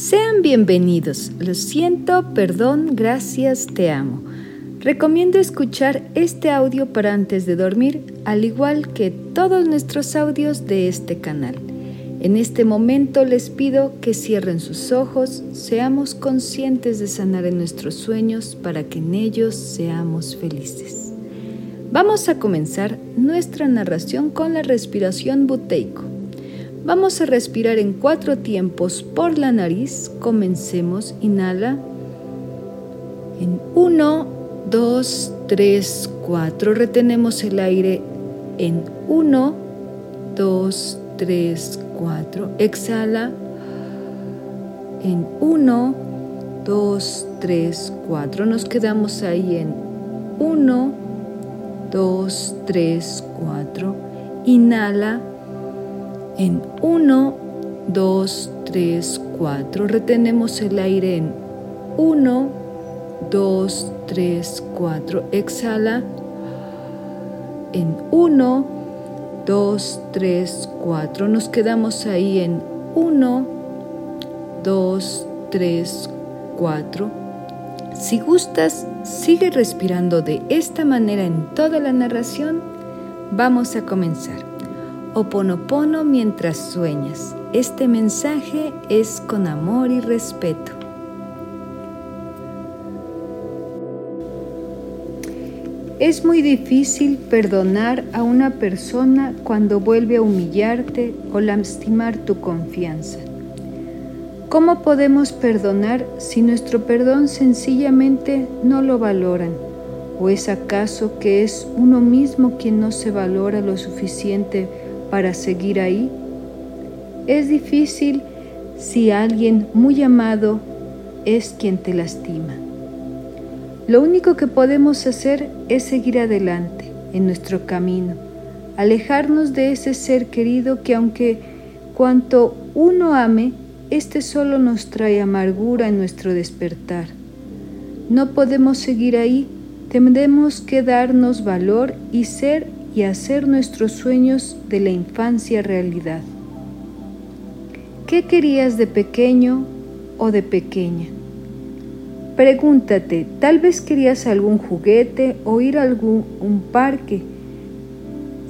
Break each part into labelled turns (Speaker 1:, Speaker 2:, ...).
Speaker 1: Sean bienvenidos. Lo siento, perdón, gracias, te amo. Recomiendo escuchar este audio para antes de dormir, al igual que todos nuestros audios de este canal. En este momento les pido que cierren sus ojos, seamos conscientes de sanar en nuestros sueños para que en ellos seamos felices. Vamos a comenzar nuestra narración con la respiración buteico. Vamos a respirar en cuatro tiempos por la nariz. Comencemos. Inhala. En uno, dos, tres, cuatro. Retenemos el aire en uno, dos, tres, cuatro. Exhala. En uno, dos, tres, cuatro. Nos quedamos ahí en uno, dos, tres, cuatro. Inhala en 1, 2, 3, 4. Retenemos el aire en 1, 2, 3, 4. Exhala en 1, 2, 3, 4. Nos quedamos ahí en 1, 2, 3, 4. Si gustas, sigue respirando de esta manera en toda la narración. Vamos a comenzar. Oponopono mientras sueñas. Este mensaje es con amor y respeto. Es muy difícil perdonar a una persona cuando vuelve a humillarte o lastimar tu confianza. ¿Cómo podemos perdonar si nuestro perdón sencillamente no lo valoran? ¿O es acaso que es uno mismo quien no se valora lo suficiente para seguir ahí? Es difícil si alguien muy amado es quien te lastima. Lo único que podemos hacer es seguir adelante en nuestro camino, alejarnos de ese ser querido que aunque cuanto uno ame, este solo nos trae amargura en nuestro despertar. No podemos seguir ahí, tenemos que darnos valor y ser y hacer nuestros sueños de la infancia realidad. ¿Qué querías de pequeño o de pequeña? Pregúntate, tal vez querías algún juguete o ir a algún parque.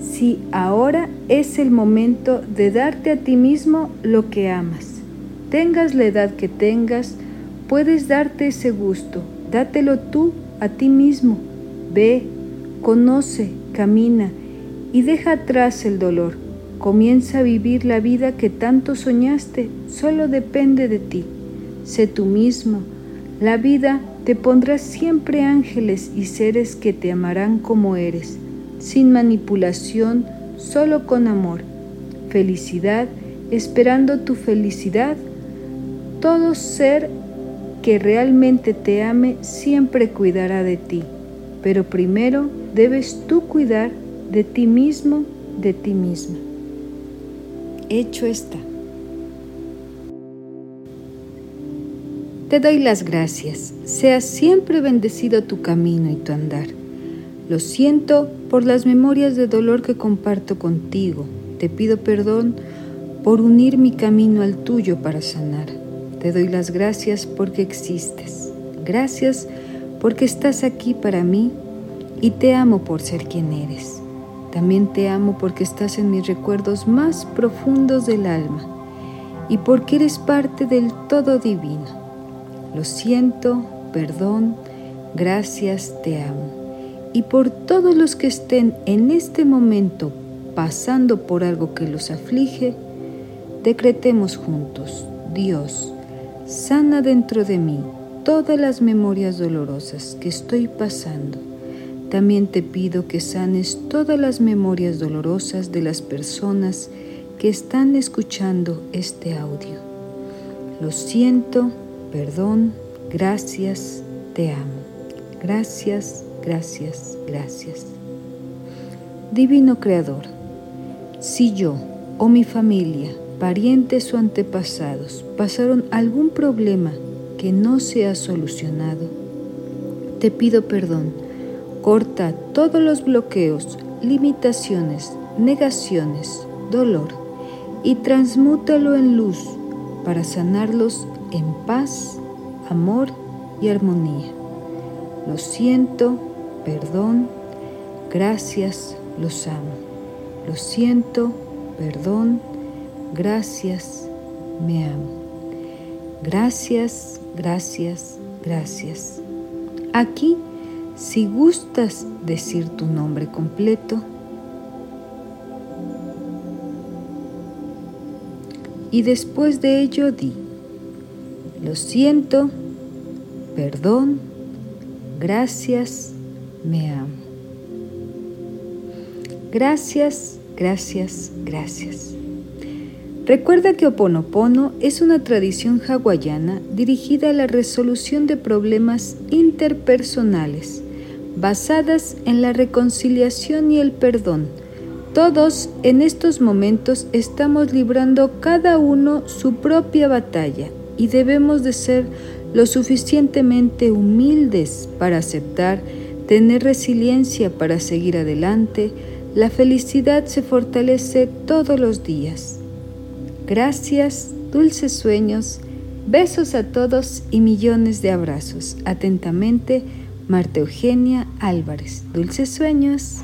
Speaker 1: Si ahora es el momento de darte a ti mismo lo que amas. Tengas la edad que tengas, puedes darte ese gusto. Dátelo tú a ti mismo. Ve, conoce, camina y deja atrás el dolor. Comienza a vivir la vida que tanto soñaste, solo depende de ti. Sé tú mismo. La vida te pondrá siempre ángeles y seres que te amarán como eres, sin manipulación, solo con amor. Felicidad, esperando tu felicidad. Todo ser que realmente te ame siempre cuidará de ti, pero primero debes tú cuidar de ti mismo, de ti misma. Hecho está. Te doy las gracias. Sea siempre bendecido tu camino y tu andar. Lo siento por las memorias de dolor que comparto contigo. Te pido perdón por unir mi camino al tuyo para sanar. Te doy las gracias porque existes. Gracias porque estás aquí para mí y te amo por ser quien eres. También te amo porque estás en mis recuerdos más profundos del alma y porque eres parte del todo divino. Lo siento, perdón, gracias, te amo. Y por todos los que estén en este momento pasando por algo que los aflige, decretemos juntos, Dios, sana dentro de mí todas las memorias dolorosas que estoy pasando también te pido que sanes todas las memorias dolorosas de las personas que están escuchando este audio. Lo siento, perdón, gracias, te amo. Gracias, gracias, gracias. Divino Creador, si yo o mi familia, parientes o antepasados pasaron algún problema que no se ha solucionado, te pido perdón Corta todos los bloqueos, limitaciones, negaciones, dolor y transmútalo en luz para sanarlos en paz, amor y armonía. Lo siento, perdón, gracias, los amo. Lo siento, perdón, gracias, me amo. Gracias, gracias, gracias. Aquí, si gustas decir tu nombre completo, y después de ello di, lo siento, perdón, gracias, me amo. Gracias, gracias, gracias. Recuerda que Oponopono es una tradición hawaiana dirigida a la resolución de problemas interpersonales, basadas en la reconciliación y el perdón. Todos en estos momentos estamos librando cada uno su propia batalla y debemos de ser lo suficientemente humildes para aceptar, tener resiliencia para seguir adelante, la felicidad se fortalece todos los días. Gracias, dulces sueños, besos a todos y millones de abrazos. Atentamente, Marta Eugenia Álvarez. Dulces sueños.